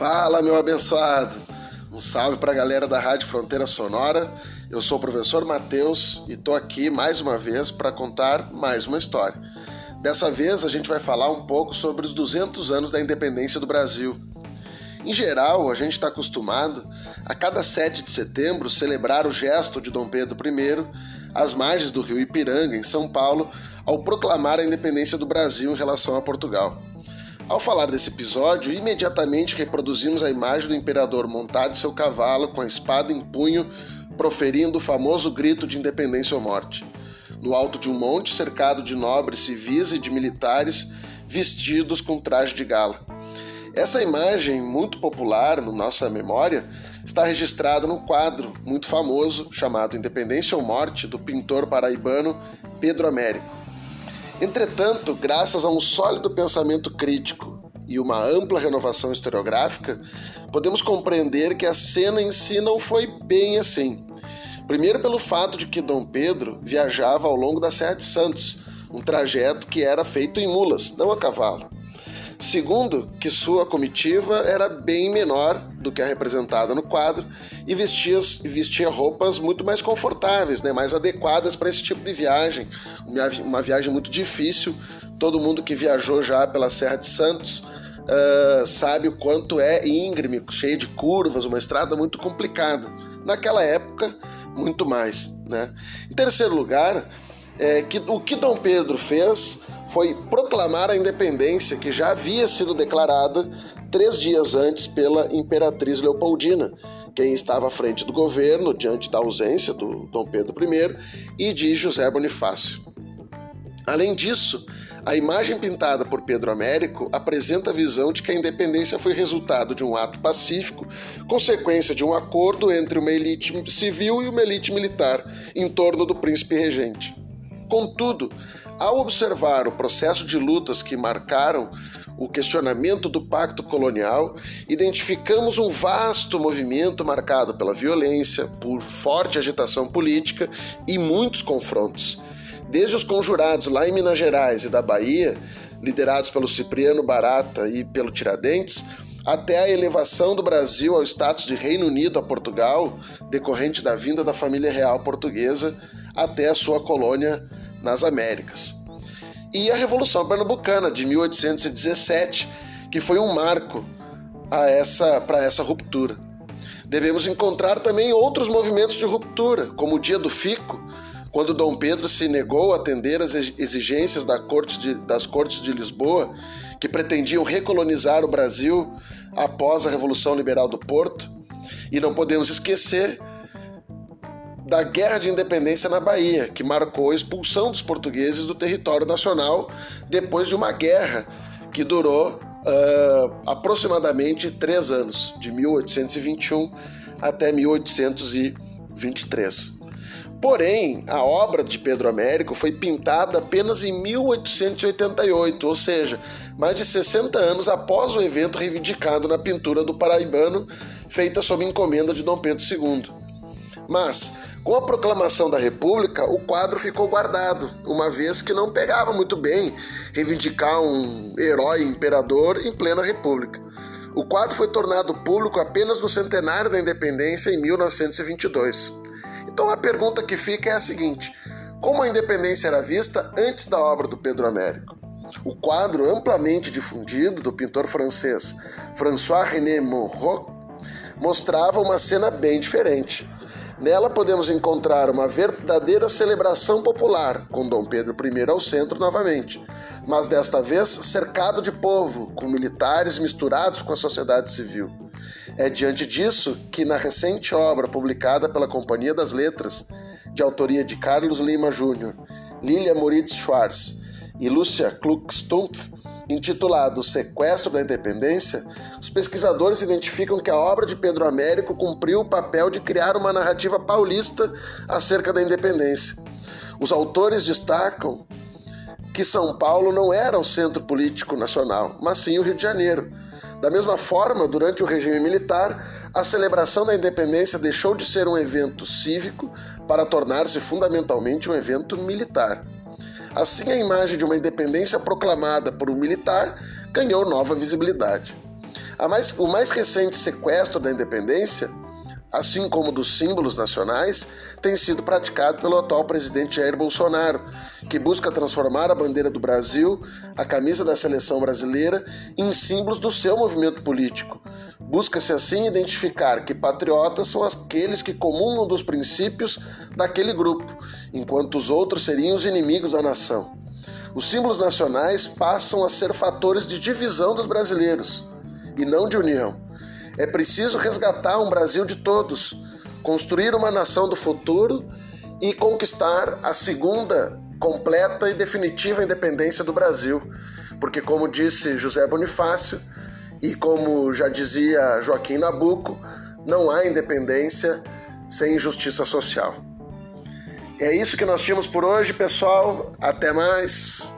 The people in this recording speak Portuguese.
Fala, meu abençoado! Um salve para a galera da Rádio Fronteira Sonora. Eu sou o professor Matheus e estou aqui mais uma vez para contar mais uma história. Dessa vez a gente vai falar um pouco sobre os 200 anos da independência do Brasil. Em geral, a gente está acostumado a cada 7 de setembro celebrar o gesto de Dom Pedro I às margens do rio Ipiranga, em São Paulo, ao proclamar a independência do Brasil em relação a Portugal. Ao falar desse episódio, imediatamente reproduzimos a imagem do imperador montado em seu cavalo, com a espada em punho, proferindo o famoso grito de independência ou morte. No alto de um monte, cercado de nobres civis e de militares vestidos com traje de gala. Essa imagem, muito popular na nossa memória, está registrada no quadro muito famoso chamado Independência ou Morte, do pintor paraibano Pedro Américo. Entretanto, graças a um sólido pensamento crítico e uma ampla renovação historiográfica, podemos compreender que a cena em si não foi bem assim. Primeiro, pelo fato de que Dom Pedro viajava ao longo da Serra de Santos, um trajeto que era feito em mulas, não a cavalo. Segundo, que sua comitiva era bem menor do que a representada no quadro e vestia, vestia roupas muito mais confortáveis, né, mais adequadas para esse tipo de viagem. Uma viagem muito difícil. Todo mundo que viajou já pela Serra de Santos uh, sabe o quanto é íngreme, cheio de curvas, uma estrada muito complicada. Naquela época, muito mais. Né? Em terceiro lugar, é, que, o que Dom Pedro fez foi proclamar a independência que já havia sido declarada três dias antes pela imperatriz Leopoldina, quem estava à frente do governo diante da ausência do Dom Pedro I e de José Bonifácio. Além disso, a imagem pintada por Pedro Américo apresenta a visão de que a independência foi resultado de um ato pacífico, consequência de um acordo entre uma elite civil e uma elite militar em torno do príncipe regente. Contudo, ao observar o processo de lutas que marcaram o questionamento do pacto colonial, identificamos um vasto movimento marcado pela violência, por forte agitação política e muitos confrontos. Desde os conjurados lá em Minas Gerais e da Bahia, liderados pelo Cipriano Barata e pelo Tiradentes, até a elevação do Brasil ao status de Reino Unido a Portugal, decorrente da vinda da família real portuguesa até a sua colônia nas Américas. E a Revolução Pernambucana de 1817, que foi um marco a essa para essa ruptura. Devemos encontrar também outros movimentos de ruptura, como o Dia do Fico, quando Dom Pedro se negou a atender às exigências da corte de, das Cortes de Lisboa, que pretendiam recolonizar o Brasil após a Revolução Liberal do Porto. E não podemos esquecer da Guerra de Independência na Bahia, que marcou a expulsão dos portugueses do território nacional depois de uma guerra que durou uh, aproximadamente três anos, de 1821 até 1823. Porém, a obra de Pedro Américo foi pintada apenas em 1888, ou seja, mais de 60 anos após o evento reivindicado na pintura do paraibano, feita sob encomenda de Dom Pedro II. Mas, com a proclamação da República, o quadro ficou guardado, uma vez que não pegava muito bem reivindicar um herói imperador em plena República. O quadro foi tornado público apenas no centenário da independência em 1922. Então a pergunta que fica é a seguinte: como a independência era vista antes da obra do Pedro Américo? O quadro amplamente difundido do pintor francês François René Monroe mostrava uma cena bem diferente. Nela podemos encontrar uma verdadeira celebração popular, com Dom Pedro I ao centro novamente, mas desta vez cercado de povo, com militares misturados com a sociedade civil. É diante disso que, na recente obra publicada pela Companhia das Letras, de autoria de Carlos Lima Jr., Lilia Moritz Schwartz e Lúcia Klug-Stumpf, intitulado Sequestro da Independência, os pesquisadores identificam que a obra de Pedro Américo cumpriu o papel de criar uma narrativa paulista acerca da independência. Os autores destacam que São Paulo não era o centro político nacional, mas sim o Rio de Janeiro. Da mesma forma, durante o regime militar, a celebração da independência deixou de ser um evento cívico para tornar-se fundamentalmente um evento militar. Assim, a imagem de uma independência proclamada por um militar ganhou nova visibilidade. Mais, o mais recente sequestro da independência, assim como dos símbolos nacionais, tem sido praticado pelo atual presidente Jair Bolsonaro, que busca transformar a bandeira do Brasil, a camisa da seleção brasileira, em símbolos do seu movimento político. Busca-se assim identificar que patriotas são aqueles que comungam dos princípios daquele grupo, enquanto os outros seriam os inimigos da nação. Os símbolos nacionais passam a ser fatores de divisão dos brasileiros e não de união. É preciso resgatar um Brasil de todos, construir uma nação do futuro e conquistar a segunda completa e definitiva independência do Brasil. Porque, como disse José Bonifácio e como já dizia Joaquim Nabuco, não há independência sem justiça social. É isso que nós tínhamos por hoje, pessoal. Até mais.